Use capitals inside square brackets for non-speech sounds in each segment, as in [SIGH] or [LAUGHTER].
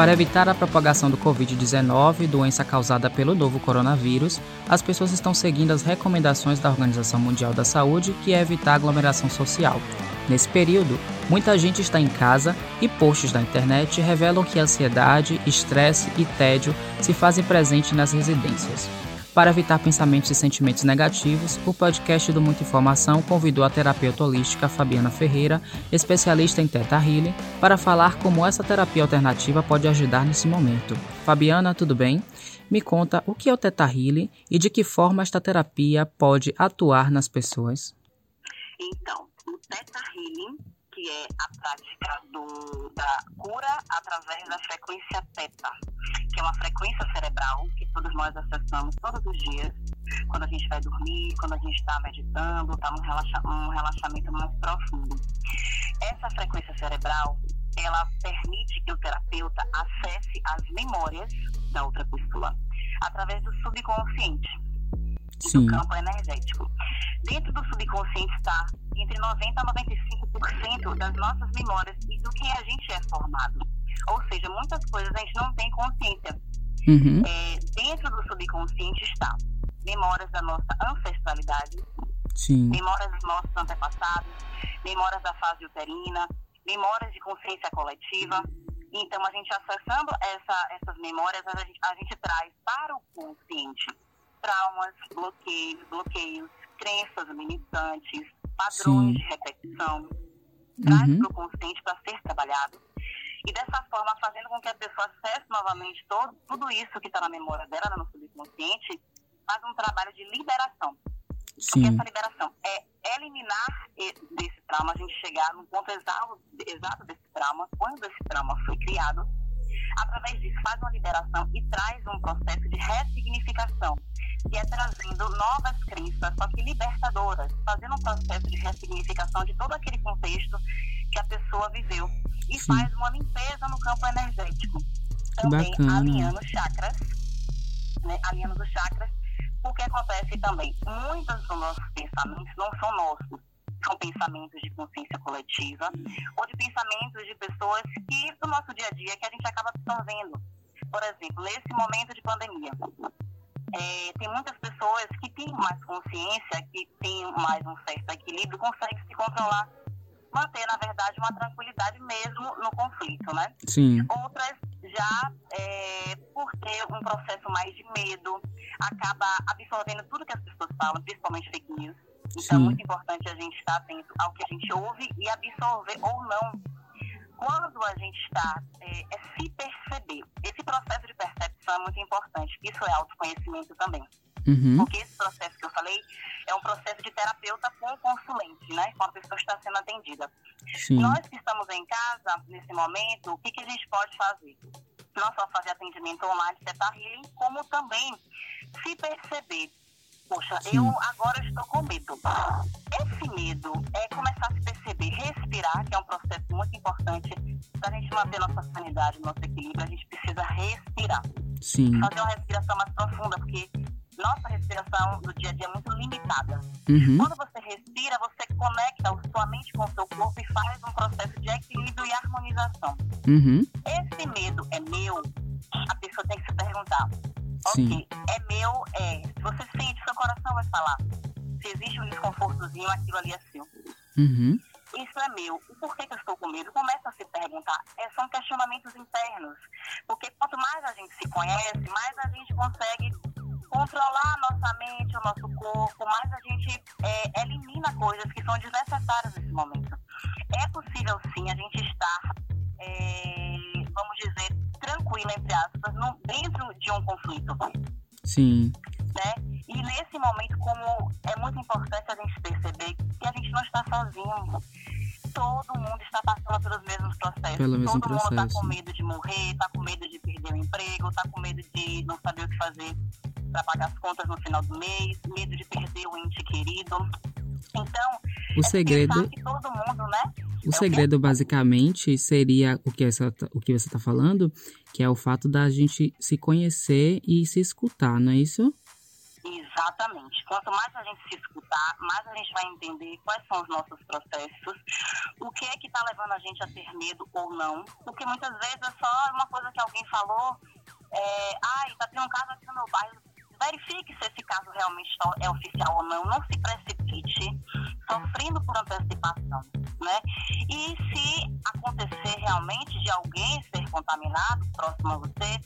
Para evitar a propagação do Covid-19, doença causada pelo novo coronavírus, as pessoas estão seguindo as recomendações da Organização Mundial da Saúde, que é evitar aglomeração social. Nesse período, muita gente está em casa e posts da internet revelam que ansiedade, estresse e tédio se fazem presentes nas residências. Para evitar pensamentos e sentimentos negativos, o podcast do Muita Informação convidou a terapeuta holística Fabiana Ferreira, especialista em Teta Healing, para falar como essa terapia alternativa pode ajudar nesse momento. Fabiana, tudo bem? Me conta o que é o Teta Healing e de que forma esta terapia pode atuar nas pessoas. Então, o Teta Healing que é a prática do, da cura através da frequência teta, que é uma frequência cerebral que todos nós acessamos todos os dias, quando a gente vai dormir, quando a gente está meditando, está num relaxa, um relaxamento mais profundo. Essa frequência cerebral, ela permite que o terapeuta acesse as memórias da outra pessoa através do subconsciente Sim. do campo energético. Dentro do subconsciente está entre 90% a 95% das nossas memórias e do que a gente é formado. Ou seja, muitas coisas a gente não tem consciência. Uhum. É, dentro do subconsciente está memórias da nossa ancestralidade, Sim. memórias dos nossos antepassados, memórias da fase uterina, memórias de consciência coletiva. Então, a gente acessando essa, essas memórias, a gente, a gente traz para o consciente traumas, bloqueios, bloqueios, crenças limitantes, padrões Sim. de repetição, traz uhum. para o consciente para ser trabalhado. E dessa forma, fazendo com que a pessoa acesse novamente todo, tudo isso que está na memória dela, no subconsciente, faz um trabalho de liberação. Sim. Porque essa liberação é eliminar desse trauma, a gente chegar no ponto exato, exato desse trauma, quando esse trauma foi criado, através disso faz uma liberação e traz um processo de ressignificação que é trazendo novas crenças, só que libertadoras, fazendo um processo de ressignificação de todo aquele contexto que a pessoa viveu e Sim. faz uma limpeza no campo energético. Também Bacana. alinhando chakras, né, alinhando os chakras, porque acontece também, muitos dos nossos pensamentos não são nossos, são pensamentos de consciência coletiva ou de pensamentos de pessoas que do nosso dia a dia que a gente acaba absorvendo. Por exemplo, nesse momento de pandemia, é, tem muitas pessoas que têm mais consciência, que têm mais um certo equilíbrio, conseguem se controlar, manter, na verdade, uma tranquilidade mesmo no conflito, né? Sim. Outras já, é, por ter um processo mais de medo, acaba absorvendo tudo que as pessoas falam, principalmente fake news. Então, Sim. é muito importante a gente estar atento ao que a gente ouve e absorver ou não quando a gente está, é, é, se perceber. Esse processo de percepção é muito importante. Isso é autoconhecimento também. Uhum. Porque esse processo que eu falei é um processo de terapeuta com consulente, né? Com a pessoa que está sendo atendida. Sim. Nós que estamos em casa, nesse momento, o que, que a gente pode fazer? Não só fazer atendimento online, setar healing, como também se perceber poxa, Sim. eu agora estou com medo. Esse medo é começar a se perceber, respirar, que é um processo muito importante para a gente manter nossa sanidade, nosso equilíbrio. A gente precisa respirar. Sim. Fazer uma respiração mais profunda, porque nossa respiração do dia a dia é muito limitada. Uhum. Quando você respira, você conecta a sua mente com o seu corpo e faz um processo de equilíbrio e harmonização. Uhum. Esse medo é meu? A pessoa tem que se perguntar. Sim. Ok, é meu, é. Se você sente, seu coração vai falar. Se existe um desconfortozinho, aquilo ali é seu. Uhum. Isso é meu. E por que, que eu estou com medo? Começa a se perguntar. É, são questionamentos internos. Porque quanto mais a gente se conhece, mais a gente consegue controlar a nossa mente, o nosso corpo, mais a gente é, elimina coisas que são desnecessárias nesse momento. É possível sim a gente estar, é, vamos dizer, tranquila, entre aspas, no, dentro de um conflito. Sim. Né? E nesse momento, como é muito importante a gente perceber que a gente não está sozinho. Todo mundo está passando pelos mesmos processos. Pelo mesmo Todo processo. mundo está com medo de morrer, está com medo de perder o emprego, está com medo de não saber o que fazer para pagar as contas no final do mês, medo de perder o ente querido. Então, o é segredo que todo mundo? O é segredo, basicamente, seria o que, essa, o que você está falando, que é o fato da gente se conhecer e se escutar, não é isso? Exatamente. Quanto mais a gente se escutar, mais a gente vai entender quais são os nossos processos, o que é que está levando a gente a ter medo ou não. Porque muitas vezes é só uma coisa que alguém falou, é, ai, está tendo um caso aqui no meu bairro, verifique se esse caso realmente é oficial ou não, não se precipite, sofrendo por antecipação, né? E se acontecer realmente de alguém ser contaminado próximo a você,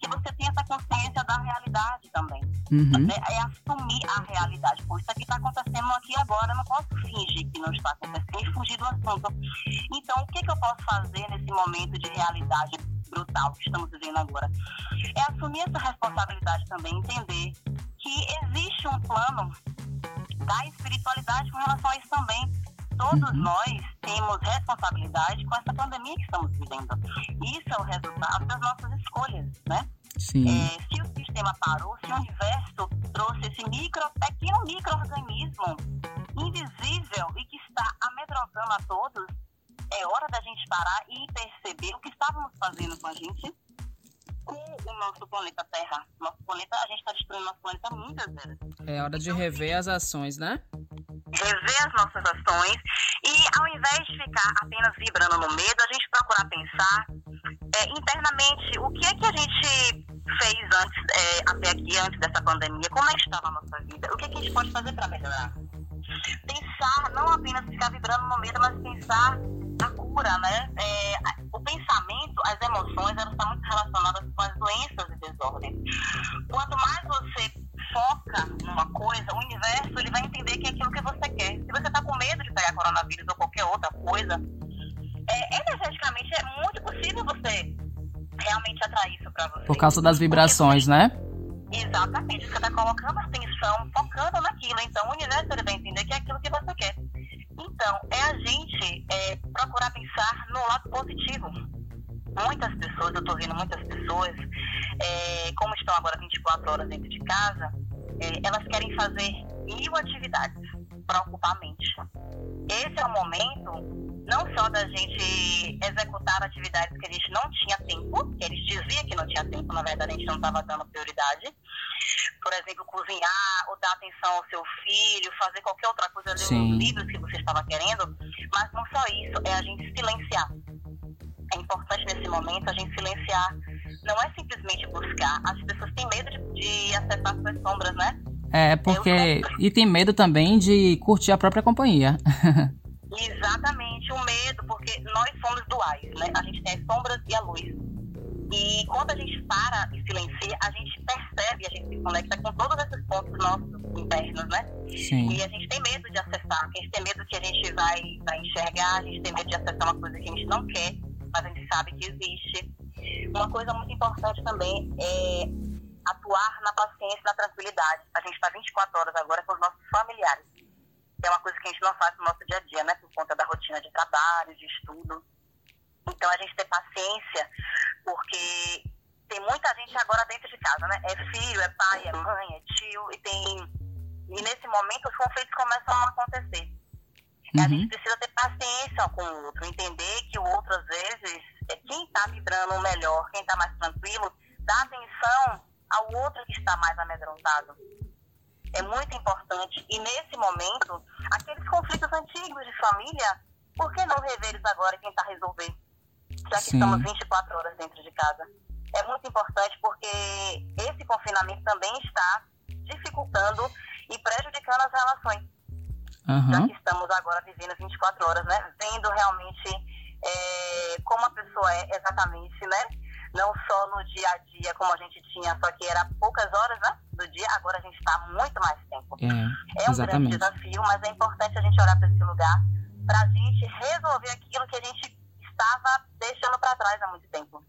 que você tenha essa consciência da realidade também. Uhum. É, é, assumir a realidade. Pô, isso aqui está acontecendo aqui agora, eu não posso fingir que não está acontecendo e fugir do assunto. Então, o que, que eu posso fazer nesse momento de realidade brutal que estamos vivendo agora? É assumir essa responsabilidade também, entender que existe um plano da espiritualidade com relação a isso também. Todos uhum. nós temos responsabilidade com essa pandemia que estamos vivendo. Isso é o resultado das nossas escolhas, né? Sim. É, se o sistema parou, se o universo trouxe esse micro, pequeno microorganismo invisível e que está amedrontando a todos, é hora da gente parar e perceber o que estávamos fazendo com a gente, com o nosso planeta Terra. Nosso planeta, a gente está destruindo nosso planeta muitas vezes. É hora de rever as ações, né? Rever as nossas ações e ao invés de ficar apenas vibrando no medo, a gente procurar pensar é, internamente o que é que a gente fez antes, é, até aqui, antes dessa pandemia, como é que estava a nossa vida, o que, é que a gente pode fazer para melhorar. Pensar, não apenas ficar vibrando no medo, mas pensar né? É, o pensamento, as emoções, elas estão muito relacionadas com as doenças e desordens. Quanto mais você foca numa coisa, o universo ele vai entender que é aquilo que você quer. Se você está com medo de pegar coronavírus ou qualquer outra coisa, é, energeticamente é muito possível você realmente atrair isso para você. Por causa das vibrações, né? Exatamente. Você está colocando atenção, focando naquilo. Então, o universo ele vai entender que é aquilo que você quer. Então, é a gente é, procurar pensar no lado positivo. Muitas pessoas, eu estou vendo muitas pessoas, é, como estão agora 24 horas dentro de casa, é, elas querem fazer mil atividades para ocupar a mente. Esse é o momento não só da gente executar atividades que a gente não tinha tempo, que eles diziam que não tinha tempo, na verdade a gente não estava dando prioridade. Por exemplo, cozinhar ou dar atenção ao seu filho, fazer qualquer outra coisa, ler os livros que você estava querendo, mas não só isso, é a gente silenciar. É importante nesse momento a gente silenciar. Não é simplesmente buscar. As pessoas têm medo de, de acessar suas sombras, né? É, porque. E tem medo também de curtir a própria companhia. [LAUGHS] Exatamente, o medo, porque nós somos duais, né? A gente tem as sombras e a luz. E quando a gente para e silencia, a gente percebe, a gente se conecta com todos esses pontos nossos internos, né? Sim. E a gente tem medo de acessar, a gente tem medo que a gente vai, vai enxergar, a gente tem medo de acessar uma coisa que a gente não quer, mas a gente sabe que existe. Uma coisa muito importante também é atuar na paciência e na tranquilidade. A gente está 24 horas agora com os nossos familiares é uma coisa que a gente não faz no nosso dia a dia, né? Por conta da rotina de trabalho, de estudo. Então, a gente ter paciência, porque tem muita gente agora dentro de casa, né? É filho, é pai, é mãe, é tio, e tem... E nesse momento, os conflitos começam a acontecer. Uhum. A gente precisa ter paciência com o outro, entender que o outro, às vezes, é quem está vibrando melhor, quem está mais tranquilo, dá atenção ao outro que está mais amedrontado é muito importante. E nesse momento, aqueles conflitos antigos de família, por que não rever eles agora e tentar resolver? Já que Sim. estamos 24 horas dentro de casa. É muito importante porque esse confinamento também está dificultando e prejudicando as relações. Uhum. Já que estamos agora vivendo 24 horas, né? Vendo realmente é, como a pessoa é exatamente, né? não só no dia a dia como a gente tinha, só que era poucas horas né, do dia, agora a gente está muito mais tempo. É, é um grande desafio, mas é importante a gente olhar para esse lugar para a gente resolver aquilo que a gente estava deixando para trás há muito tempo.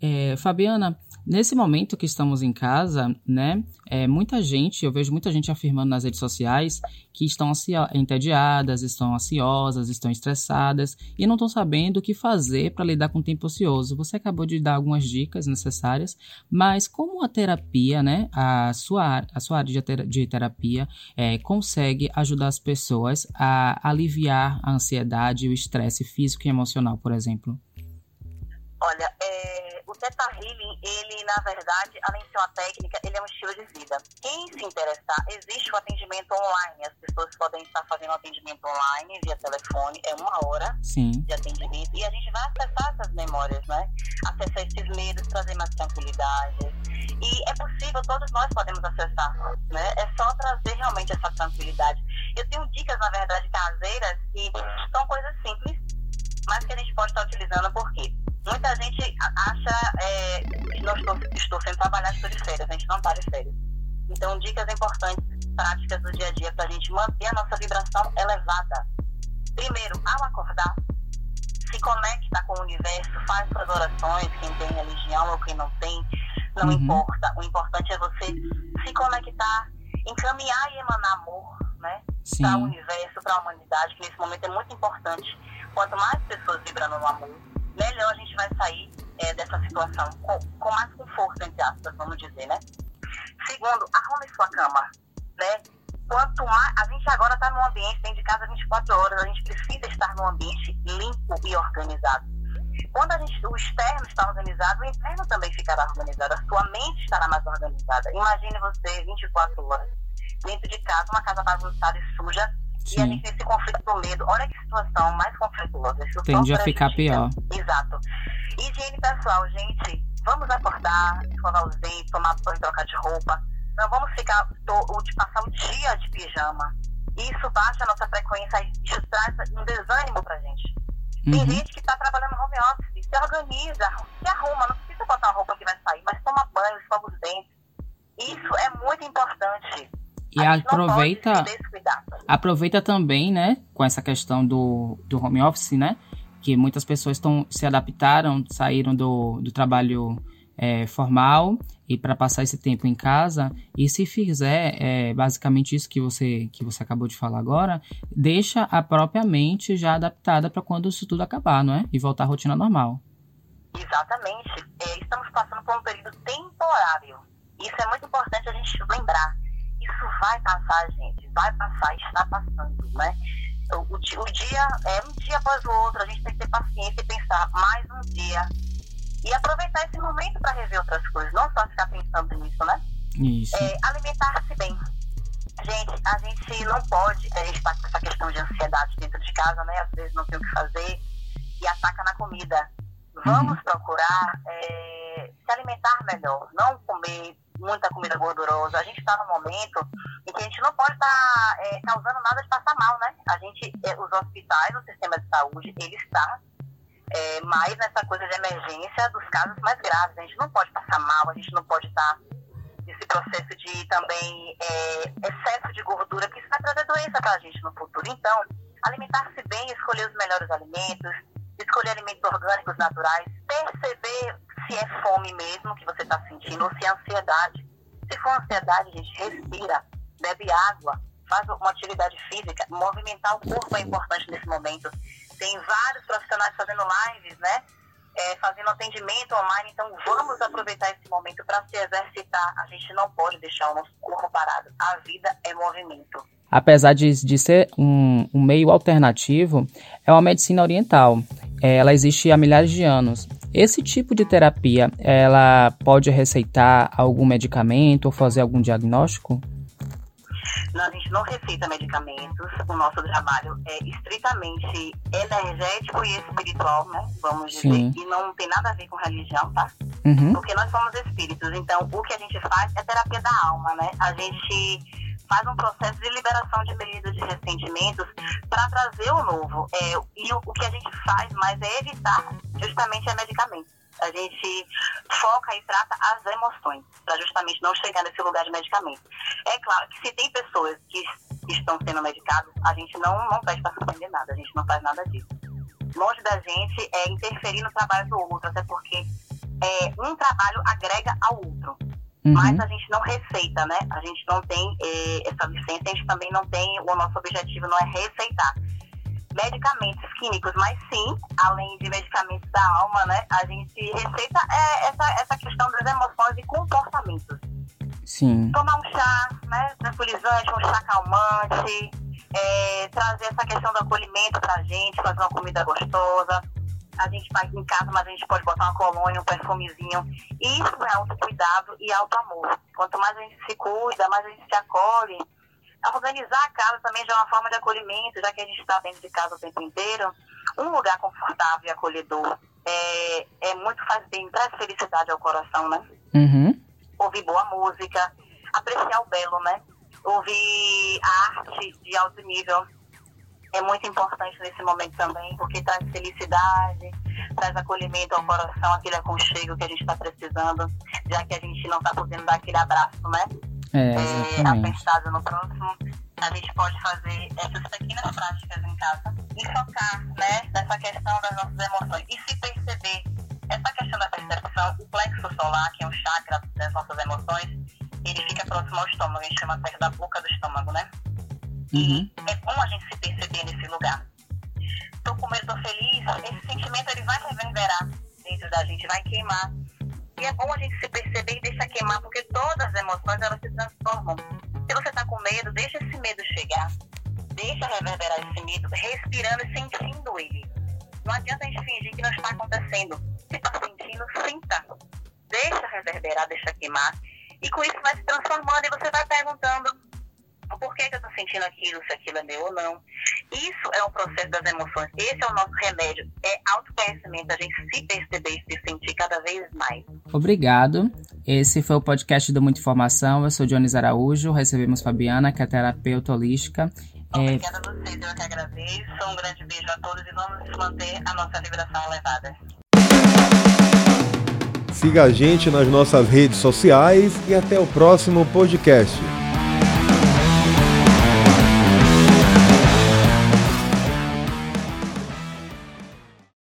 É, Fabiana, Nesse momento que estamos em casa, né, é, muita gente, eu vejo muita gente afirmando nas redes sociais que estão entediadas, estão ansiosas, estão estressadas e não estão sabendo o que fazer para lidar com o tempo ocioso. Você acabou de dar algumas dicas necessárias, mas como a terapia, né, a sua, a sua área de terapia é, consegue ajudar as pessoas a aliviar a ansiedade, o estresse físico e emocional, por exemplo? Olha, é, o Teta Healing, ele, na verdade, além de ser uma técnica, ele é um estilo de vida. Quem se interessar, existe o atendimento online. As pessoas podem estar fazendo atendimento online via telefone, é uma hora Sim. de atendimento, e a gente vai acessar essas memórias, né? Acessar esses medos, trazer mais tranquilidade. E é possível, todos nós podemos acessar, né? É só trazer realmente essa tranquilidade. Eu tenho dicas, na verdade, caseiras, que são coisas simples, mas que a gente pode estar utilizando, por quê? Muita gente acha é, que não estou, estou sendo trabalhado, estou de férias. A gente não está de férias. Então, dicas importantes, práticas do dia a dia para a gente manter a nossa vibração elevada. Primeiro, ao acordar, se conecta com o universo, faz suas orações, quem tem religião ou quem não tem, não uhum. importa. O importante é você se conectar, encaminhar e emanar amor, né? Para o universo, para a humanidade, que nesse momento é muito importante. Quanto mais pessoas vibrando no amor, melhor a gente vai sair é, dessa situação com, com, mais conforto, entre aspas, vamos dizer, né? Segundo, arrume sua cama, né? Quanto mais, a gente agora está num ambiente, tem de casa 24 horas, a gente precisa estar num ambiente limpo e organizado. Quando a gente, o externo está organizado, o interno também ficará organizado, a sua mente estará mais organizada. Imagine você 24 horas dentro de casa, uma casa bagunçada e suja, Sim. E a gente tem esse conflito do medo. Olha que situação mais conflituosa. Isso Tende a ficar pior. Exato. Higiene pessoal, gente. Vamos acordar, escovar os dentes, tomar banho, trocar de roupa. Não vamos ficar, de passar o dia de pijama. Isso baixa a nossa frequência, isso traz um desânimo pra gente. Tem uhum. gente que está trabalhando no home office, se organiza, se arruma, não precisa botar uma roupa que vai sair, mas toma banho, escova os dentes. Isso é muito importante. E aproveita, aproveita também, né, com essa questão do, do home office, né, que muitas pessoas tão, se adaptaram, saíram do, do trabalho é, formal e para passar esse tempo em casa. E se fizer é, basicamente isso que você, que você acabou de falar agora, deixa a própria mente já adaptada para quando isso tudo acabar, não é? E voltar à rotina normal. Exatamente. É, estamos passando por um período temporário. Isso é muito importante a gente lembrar isso vai passar, gente, vai passar, está passando, né? O, o, dia é um dia após o outro, a gente tem que ter paciência e pensar mais um dia e aproveitar esse momento para rever outras coisas, não só ficar pensando nisso, né? Isso. É, Alimentar-se bem. Gente, a gente não pode, a gente está com essa questão de ansiedade dentro de casa, né? Às vezes não tem o que fazer e ataca na comida. Vamos uhum. procurar é, se alimentar melhor, não comer muita comida gordurosa. A gente está num momento em que a gente não pode estar tá, é, causando nada de passar mal, né? A gente, é, os hospitais, o sistema de saúde, ele está é, mais nessa coisa de emergência dos casos mais graves. A gente não pode passar mal, a gente não pode estar tá nesse processo de também é, excesso de gordura, que isso vai trazer doença para a gente no futuro. Então, alimentar-se bem, escolher os melhores alimentos, escolher alimentos orgânicos naturais, perceber se é fome mesmo que você está sentindo ou se é ansiedade. Se for ansiedade, gente, respira, bebe água, faz uma atividade física, movimentar o corpo é importante nesse momento. Tem vários profissionais fazendo lives, né? É, fazendo atendimento online, então vamos aproveitar esse momento para se exercitar. A gente não pode deixar o nosso corpo parado. A vida é movimento. Apesar de, de ser um, um meio alternativo, é uma medicina oriental. É, ela existe há milhares de anos. Esse tipo de terapia, ela pode receitar algum medicamento ou fazer algum diagnóstico? Não, a gente não receita medicamentos. O nosso trabalho é estritamente energético e espiritual, né? Vamos dizer. Sim. E não tem nada a ver com religião, tá? Uhum. Porque nós somos espíritos. Então, o que a gente faz é terapia da alma, né? A gente faz um processo de liberação de medo, de ressentimentos, para trazer o novo. É, e o, o, que a gente faz mais é evitar justamente a medicamento. A gente foca e trata as emoções, para justamente não chegar nesse lugar de medicamento. É claro que se tem pessoas que estão sendo medicadas, a gente não, não pede para suspender nada, a gente não faz nada disso. Longe da gente é interferir no trabalho do outro, até porque é, um trabalho agrega ao outro. Uhum. Mas a gente não receita, né? A gente não tem eh, essa licença, a gente também não tem, o nosso objetivo não é receitar medicamentos químicos, mas sim, além de medicamentos da alma, né? A gente receita é essa, essa questão das emoções e comportamentos. Sim. Tomar um chá, né? Tranquilizante, um chá calmante, é, trazer essa questão do acolhimento pra gente, fazer uma comida gostosa, a gente faz em casa, mas a gente pode botar uma colônia, um perfumezinho. Isso é autocuidado e auto-amor. Quanto mais a gente se cuida, mais a gente se acolhe. Organizar a casa também já é uma forma de acolhimento, já que a gente está dentro de casa o tempo inteiro. Um lugar confortável e acolhedor é, é muito faz bem, traz felicidade ao coração, né? Uhum. Ouvir boa música, apreciar o belo, né? Ouvir a arte de alto nível é muito importante nesse momento também, porque traz felicidade, traz acolhimento ao coração, aquele aconchego que a gente está precisando, já que a gente não está podendo dar aquele abraço, né? É, é, apertado no próximo. A gente pode fazer essas pequenas práticas em casa e focar né, nessa questão das nossas emoções e se perceber. Essa questão da percepção, o plexo solar, que é o chakra das nossas emoções, ele fica próximo ao estômago, a gente chama perto da boca do estômago, né? Uhum. É bom a gente se perceber nesse lugar. Tô com medo, tô feliz, esse sentimento ele vai reverberar dentro da gente, vai queimar. E é bom a gente se perceber e deixar queimar, porque todas as emoções elas se transformam. Se você tá com medo, deixa esse medo chegar. Deixa reverberar esse medo, respirando e sentindo ele. Não adianta a gente fingir que não está acontecendo. Se está sentindo, sinta. Deixa reverberar, deixa queimar. E com isso vai se transformando e você vai perguntando por que, que eu estou sentindo aquilo, se aquilo é meu ou não. Isso é um processo das emoções. Esse é o nosso remédio. É autoconhecimento, a gente se perceber e se sentir cada vez mais. Obrigado. Esse foi o podcast do Muita Informação. Eu sou Dionis Araújo. Recebemos Fabiana, que é terapeuta holística. Obrigada é... a vocês, eu que agradeço. Um grande beijo a todos e vamos manter a nossa vibração elevada. Siga a gente nas nossas redes sociais e até o próximo podcast.